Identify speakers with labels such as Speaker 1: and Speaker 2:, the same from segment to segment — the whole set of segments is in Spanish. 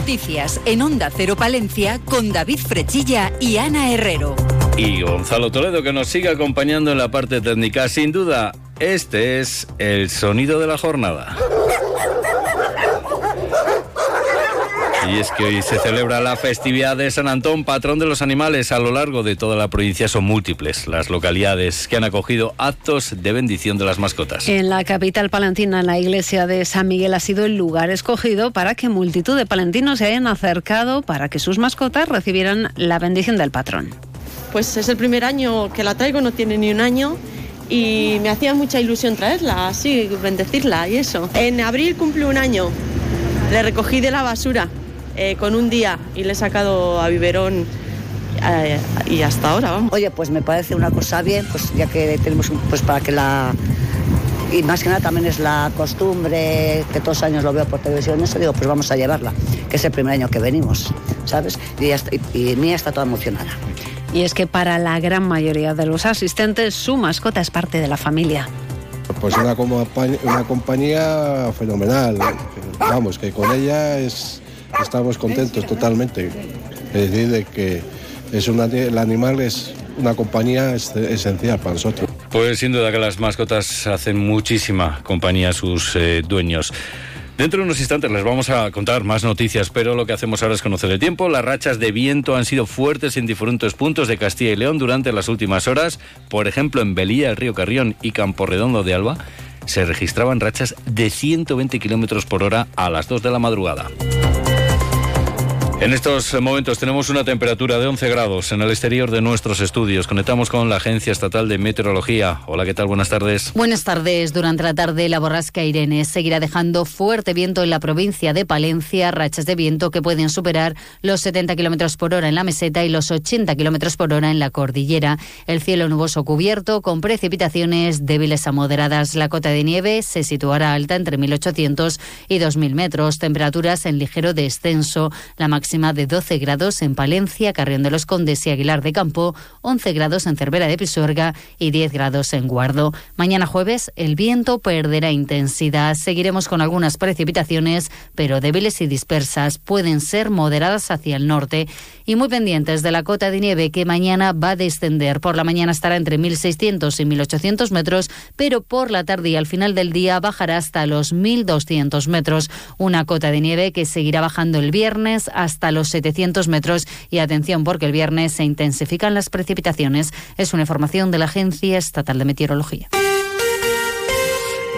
Speaker 1: Noticias en Onda Cero Palencia con David Frechilla y Ana Herrero.
Speaker 2: Y Gonzalo Toledo que nos sigue acompañando en la parte técnica. Sin duda, este es el sonido de la jornada. Y es que hoy se celebra la festividad de San Antón, patrón de los animales. A lo largo de toda la provincia son múltiples las localidades que han acogido actos de bendición de las mascotas.
Speaker 3: En la capital palentina, la iglesia de San Miguel ha sido el lugar escogido para que multitud de palentinos se hayan acercado para que sus mascotas recibieran la bendición del patrón.
Speaker 4: Pues es el primer año que la traigo, no tiene ni un año y me hacía mucha ilusión traerla, así, bendecirla y eso. En abril cumple un año, le recogí de la basura eh, con un día y le he sacado a biberón eh, y hasta ahora, vamos.
Speaker 5: Oye, pues me parece una cosa bien, pues ya que tenemos, pues para que la... Y más que nada también es la costumbre, que todos los años lo veo por televisión, eso digo, pues vamos a llevarla, que es el primer año que venimos, ¿sabes? Y, y, y Mía está toda emocionada.
Speaker 3: Y es que para la gran mayoría de los asistentes, su mascota es parte de la familia.
Speaker 6: Pues una, una compañía fenomenal, vamos, que con ella es estamos contentos totalmente. Es decir, de que es el animal es una compañía esencial para nosotros.
Speaker 2: Pues sin duda que las mascotas hacen muchísima compañía a sus eh, dueños. Dentro de unos instantes les vamos a contar más noticias, pero lo que hacemos ahora es conocer el tiempo. Las rachas de viento han sido fuertes en diferentes puntos de Castilla y León durante las últimas horas. Por ejemplo, en Belía, el río Carrión y Campo Redondo de Alba se registraban rachas de 120 kilómetros por hora a las 2 de la madrugada. En estos momentos tenemos una temperatura de 11 grados en el exterior de nuestros estudios. Conectamos con la Agencia Estatal de Meteorología. Hola, ¿qué tal? Buenas tardes.
Speaker 7: Buenas tardes. Durante la tarde, la borrasca Irene seguirá dejando fuerte viento en la provincia de Palencia, rachas de viento que pueden superar los 70 kilómetros por hora en la meseta y los 80 kilómetros por hora en la cordillera. El cielo nuboso cubierto con precipitaciones débiles a moderadas. La cota de nieve se situará alta entre 1.800 y 2.000 metros. Temperaturas en ligero descenso. La máxima máxima de 12 grados en Palencia, Carrión de los Condes y Aguilar de Campo, 11 grados en Cervera de Pisuerga y 10 grados en Guardo. Mañana jueves el viento perderá intensidad. Seguiremos con algunas precipitaciones, pero débiles y dispersas. Pueden ser moderadas hacia el norte y muy pendientes de la cota de nieve que mañana va a descender. Por la mañana estará entre 1.600 y 1.800 metros, pero por la tarde y al final del día bajará hasta los 1.200 metros. Una cota de nieve que seguirá bajando el viernes hasta hasta los 700 metros. Y atención, porque el viernes se intensifican las precipitaciones. Es una información de la Agencia Estatal de Meteorología.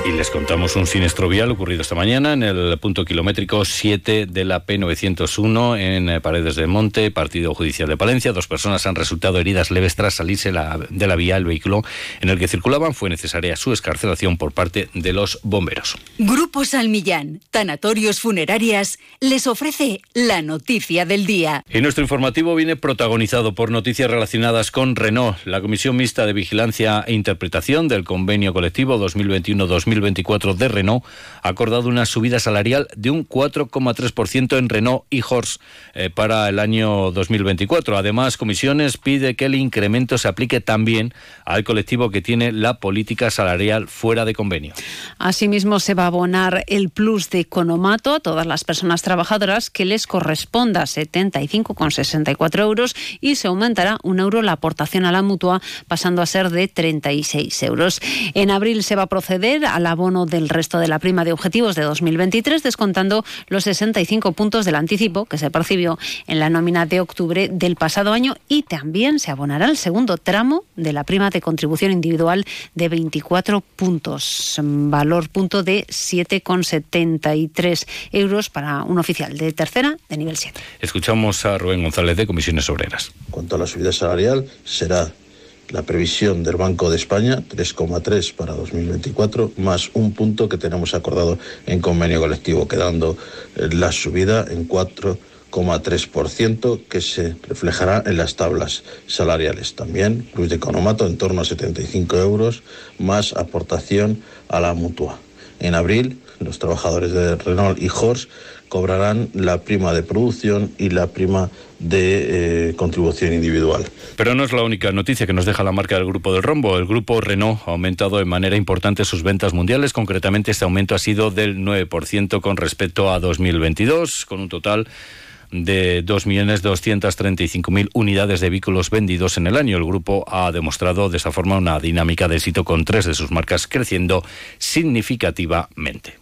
Speaker 2: Y les contamos un siniestro vial ocurrido esta mañana en el punto kilométrico 7 de la P901 en eh, Paredes del Monte, Partido Judicial de Palencia. Dos personas han resultado heridas leves tras salirse de la vía. El vehículo en el que circulaban fue necesaria su escarcelación por parte de los bomberos.
Speaker 1: Grupo Salmillán, Tanatorios Funerarias, les ofrece la noticia del día.
Speaker 2: Y nuestro informativo viene protagonizado por noticias relacionadas con Renault. La Comisión Mixta de Vigilancia e Interpretación del Convenio Colectivo 2021 2022 2024 de Renault ha acordado una subida salarial de un 4,3% en Renault y Horse eh, para el año 2024. Además, Comisiones pide que el incremento se aplique también al colectivo que tiene la política salarial fuera de convenio.
Speaker 3: Asimismo, se va a abonar el plus de economato a todas las personas trabajadoras que les corresponda 75,64 euros y se aumentará un euro la aportación a la mutua pasando a ser de 36 euros. En abril se va a proceder al abono del resto de la prima de objetivos de 2023, descontando los 65 puntos del anticipo que se percibió en la nómina de octubre del pasado año y también se abonará el segundo tramo de la prima de contribución individual de 24 puntos, valor punto de 7,73 euros para un oficial de tercera de nivel 7.
Speaker 2: Escuchamos a Rubén González de Comisiones Obreras.
Speaker 8: En cuanto a la subida salarial, será la previsión del Banco de España, 3,3 para 2024, más un punto que tenemos acordado en convenio colectivo, quedando eh, la subida en 4,3% que se reflejará en las tablas salariales. También Cruz de Economato en torno a 75 euros, más aportación a la mutua. En abril los trabajadores de Renault y Horst cobrarán la prima de producción y la prima de eh, contribución individual.
Speaker 2: Pero no es la única noticia que nos deja la marca del Grupo del Rombo. El Grupo Renault ha aumentado de manera importante sus ventas mundiales. Concretamente, este aumento ha sido del 9% con respecto a 2022, con un total de 2.235.000 unidades de vehículos vendidos en el año. El grupo ha demostrado de esa forma una dinámica de éxito con tres de sus marcas creciendo significativamente.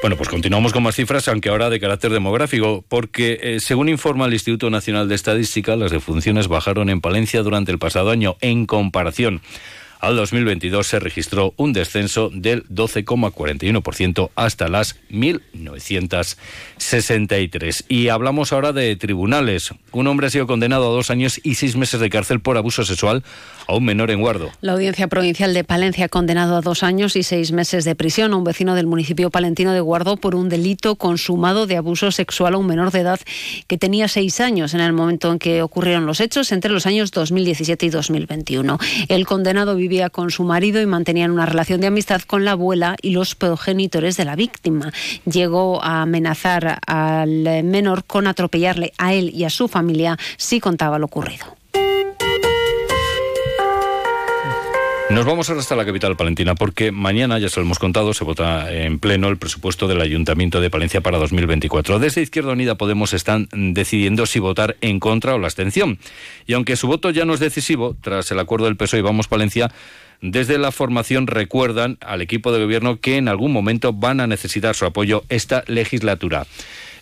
Speaker 2: Bueno, pues continuamos con más cifras, aunque ahora de carácter demográfico, porque eh, según informa el Instituto Nacional de Estadística, las defunciones bajaron en Palencia durante el pasado año en comparación al 2022 se registró un descenso del 12,41% hasta las 1.963. Y hablamos ahora de tribunales. Un hombre ha sido condenado a dos años y seis meses de cárcel por abuso sexual a un menor en Guardo.
Speaker 3: La Audiencia Provincial de Palencia ha condenado a dos años y seis meses de prisión a un vecino del municipio palentino de Guardo por un delito consumado de abuso sexual a un menor de edad que tenía seis años en el momento en que ocurrieron los hechos entre los años 2017 y 2021. El condenado vivía con su marido y mantenían una relación de amistad con la abuela y los progenitores de la víctima. Llegó a amenazar al menor con atropellarle a él y a su familia si contaba lo ocurrido.
Speaker 2: Nos vamos ahora hasta la capital palentina porque mañana, ya se lo hemos contado, se vota en pleno el presupuesto del Ayuntamiento de Palencia para 2024. Desde Izquierda Unida Podemos están decidiendo si votar en contra o la abstención. Y aunque su voto ya no es decisivo, tras el acuerdo del PSOE y Vamos Palencia, desde la formación recuerdan al equipo de gobierno que en algún momento van a necesitar su apoyo esta legislatura.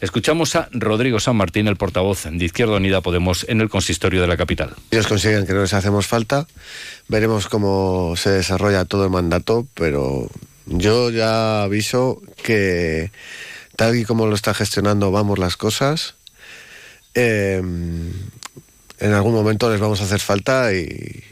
Speaker 2: Escuchamos a Rodrigo San Martín, el portavoz de Izquierda Unida Podemos en el consistorio de la capital.
Speaker 9: Ellos consiguen que no les hacemos falta. Veremos cómo se desarrolla todo el mandato, pero yo ya aviso que tal y como lo está gestionando vamos las cosas, eh, en algún momento les vamos a hacer falta y,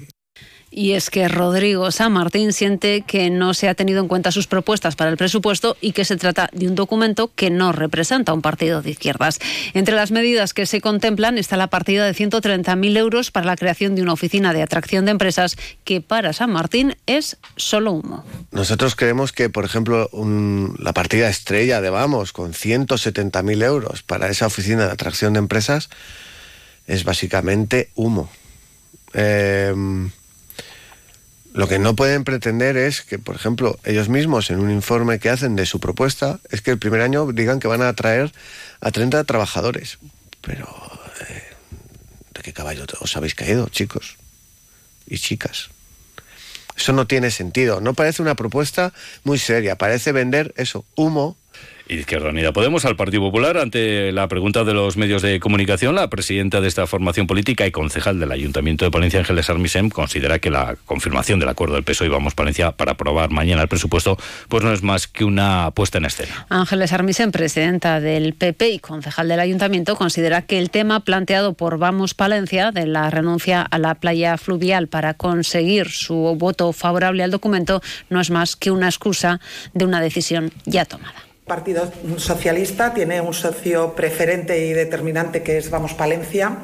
Speaker 3: y es que Rodrigo San Martín siente que no se ha tenido en cuenta sus propuestas para el presupuesto y que se trata de un documento que no representa un partido de izquierdas. Entre las medidas que se contemplan está la partida de 130.000 euros para la creación de una oficina de atracción de empresas que para San Martín es solo humo.
Speaker 9: Nosotros creemos que, por ejemplo, la partida estrella de Vamos con 170.000 euros para esa oficina de atracción de empresas es básicamente humo. Eh, lo que no pueden pretender es que, por ejemplo, ellos mismos en un informe que hacen de su propuesta, es que el primer año digan que van a atraer a 30 trabajadores. Pero, eh, ¿de qué caballo os habéis caído, chicos y chicas? Eso no tiene sentido. No parece una propuesta muy seria. Parece vender eso, humo
Speaker 2: Izquierda Unida Podemos al Partido Popular ante la pregunta de los medios de comunicación. La presidenta de esta formación política y concejal del Ayuntamiento de Palencia, Ángeles Armisem, considera que la confirmación del acuerdo del PSOE y Vamos Palencia para aprobar mañana el presupuesto pues no es más que una puesta en escena.
Speaker 3: Ángeles Armisem, presidenta del PP y concejal del Ayuntamiento, considera que el tema planteado por Vamos Palencia de la renuncia a la playa fluvial para conseguir su voto favorable al documento no es más que una excusa de una decisión ya tomada.
Speaker 10: Partido Socialista tiene un socio preferente y determinante que es Vamos Palencia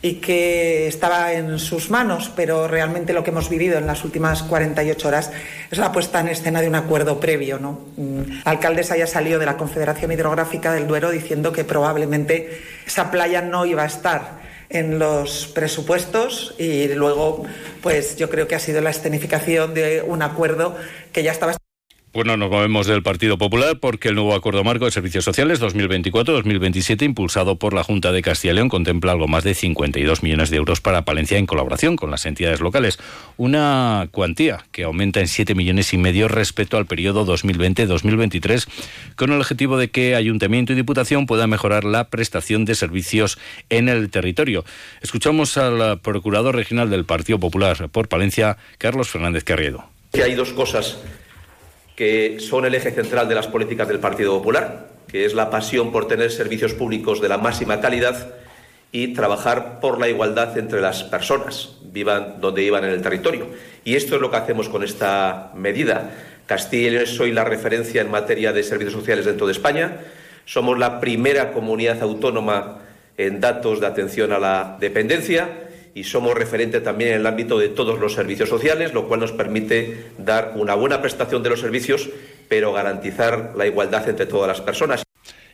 Speaker 10: y que estaba en sus manos, pero realmente lo que hemos vivido en las últimas 48 horas es la puesta en escena de un acuerdo previo. ¿no? Mm, la alcaldesa ya de la Confederación Hidrográfica del Duero diciendo que probablemente esa playa no iba a estar en los presupuestos y luego pues yo creo que ha sido la escenificación de un acuerdo que ya estaba
Speaker 2: bueno, nos movemos del Partido Popular porque el nuevo Acuerdo Marco de Servicios Sociales 2024-2027, impulsado por la Junta de Castilla y León, contempla algo más de 52 millones de euros para Palencia en colaboración con las entidades locales. Una cuantía que aumenta en 7 millones y medio respecto al periodo 2020-2023, con el objetivo de que Ayuntamiento y Diputación puedan mejorar la prestación de servicios en el territorio. Escuchamos al Procurador Regional del Partido Popular por Palencia, Carlos Fernández Carriedo.
Speaker 11: Que hay dos cosas que son el eje central de las políticas del Partido Popular, que es la pasión por tener servicios públicos de la máxima calidad y trabajar por la igualdad entre las personas, vivan donde vivan en el territorio. Y esto es lo que hacemos con esta medida. Castilla es hoy la referencia en materia de servicios sociales dentro de España. Somos la primera comunidad autónoma en datos de atención a la dependencia y somos referente también en el ámbito de todos los servicios sociales, lo cual nos permite dar una buena prestación de los servicios, pero garantizar la igualdad entre todas las personas.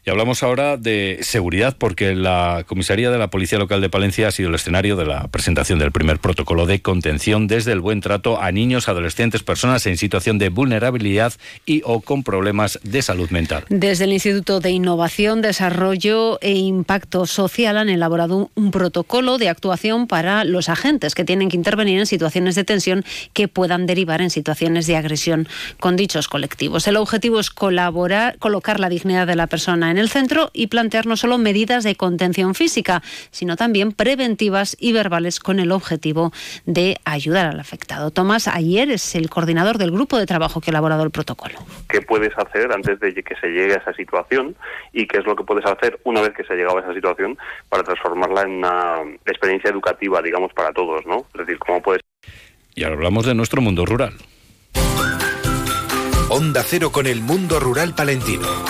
Speaker 2: Y hablamos ahora de seguridad porque la comisaría de la Policía Local de Palencia ha sido el escenario de la presentación del primer protocolo de contención desde el buen trato a niños, adolescentes, personas en situación de vulnerabilidad y o con problemas de salud mental.
Speaker 3: Desde el Instituto de Innovación, Desarrollo e Impacto Social han elaborado un protocolo de actuación para los agentes que tienen que intervenir en situaciones de tensión que puedan derivar en situaciones de agresión con dichos colectivos. El objetivo es colaborar, colocar la dignidad de la persona en el centro y plantear no solo medidas de contención física, sino también preventivas y verbales con el objetivo de ayudar al afectado. Tomás Ayer es el coordinador del grupo de trabajo que ha elaborado el protocolo.
Speaker 12: ¿Qué puedes hacer antes de que se llegue a esa situación y qué es lo que puedes hacer una vez que se ha llegado a esa situación para transformarla en una experiencia educativa, digamos, para todos, ¿no? Es decir, cómo puedes...
Speaker 2: Y ahora hablamos de nuestro mundo rural.
Speaker 13: Onda Cero con el mundo rural palentino.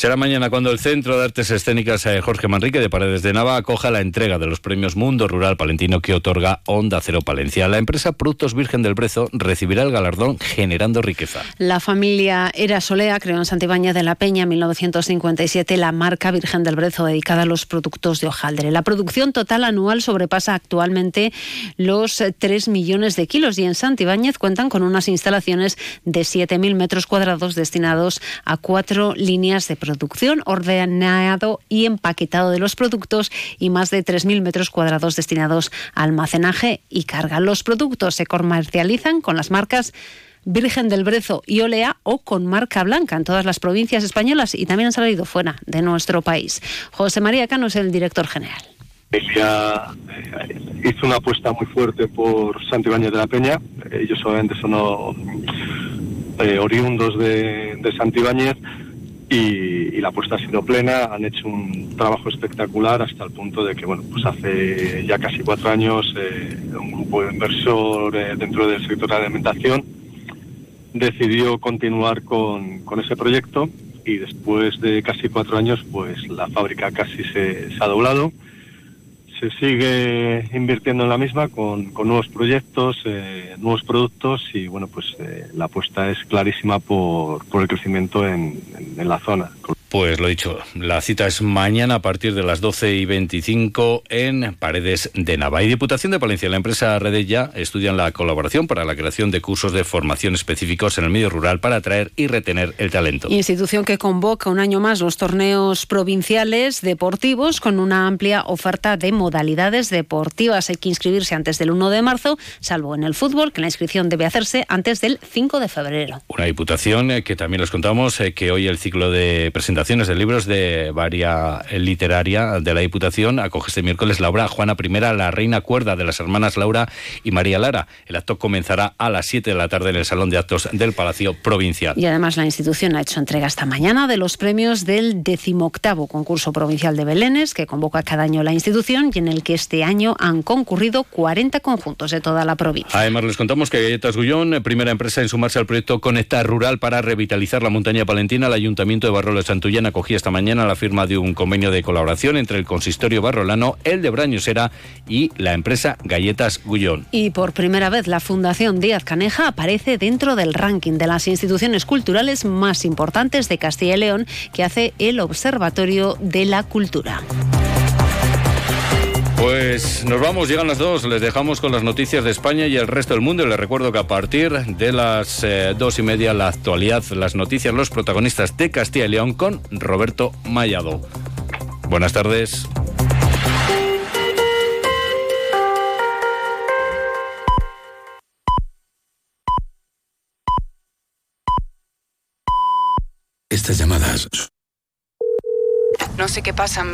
Speaker 2: Será mañana cuando el Centro de Artes Escénicas eh, Jorge Manrique de Paredes de Nava acoja la entrega de los premios Mundo Rural Palentino que otorga Onda Cero Palencia. La empresa Productos Virgen del Brezo recibirá el galardón generando riqueza.
Speaker 3: La familia Era Solea creó en Santibáñez de la Peña en 1957 la marca Virgen del Brezo dedicada a los productos de hojaldre. La producción total anual sobrepasa actualmente los 3 millones de kilos y en Santibáñez cuentan con unas instalaciones de 7.000 metros cuadrados destinados a cuatro líneas de producción producción, ordenado y empaquetado de los productos y más de 3.000 metros cuadrados destinados a almacenaje y carga. Los productos se comercializan con las marcas Virgen del Brezo y Olea o con marca blanca en todas las provincias españolas y también han salido fuera de nuestro país. José María Cano es el director general.
Speaker 14: Ella eh, hizo una apuesta muy fuerte por Santibáñez de la Peña. Ellos obviamente son eh, oriundos de Santibáñez y, la apuesta ha sido plena, han hecho un trabajo espectacular hasta el punto de que, bueno, pues hace ya casi cuatro años eh, un grupo de inversor eh, dentro del sector de alimentación decidió continuar con, ese proyecto y después de casi cuatro años, pues la fábrica casi se, ha doblado. Se sigue invirtiendo en la misma con, nuevos proyectos, eh, nuevos productos y bueno, pues la apuesta es clarísima por, el crecimiento en la zona.
Speaker 2: Pues lo dicho, la cita es mañana a partir de las 12 y 25 en Paredes de Nava. Y Diputación de Palencia y la empresa Redella estudian la colaboración para la creación de cursos de formación específicos en el medio rural para atraer y retener el talento.
Speaker 3: Institución que convoca un año más los torneos provinciales deportivos con una amplia oferta de modalidades deportivas. Hay que inscribirse antes del 1 de marzo, salvo en el fútbol, que la inscripción debe hacerse antes del 5 de febrero.
Speaker 2: Una diputación eh, que también les contamos eh, que hoy el ciclo de presentación de libros de varia literaria de la Diputación acoge este miércoles la obra Juana I, la reina cuerda de las hermanas Laura y María Lara. El acto comenzará a las 7 de la tarde en el Salón de Actos del Palacio Provincial.
Speaker 3: Y además la institución ha hecho entrega esta mañana de los premios del decimoctavo concurso provincial de Belénes que convoca cada año la institución y en el que este año han concurrido 40 conjuntos de toda la provincia.
Speaker 2: Además les contamos que Galletas Gullón, primera empresa en sumarse al proyecto Conectar Rural para revitalizar la montaña palentina, el Ayuntamiento de Barro de Santullán acogía esta mañana la firma de un convenio de colaboración entre el consistorio barrolano, el de Brañosera y la empresa Galletas Gullón.
Speaker 3: Y por primera vez la Fundación Díaz Caneja aparece dentro del ranking de las instituciones culturales más importantes de Castilla y León que hace el Observatorio de la Cultura.
Speaker 2: Pues nos vamos, llegan las dos, les dejamos con las noticias de España y el resto del mundo. Les recuerdo que a partir de las eh, dos y media la actualidad, las noticias, los protagonistas de Castilla y León con Roberto Mayado. Buenas tardes.
Speaker 15: Estas llamadas. No sé qué pasa.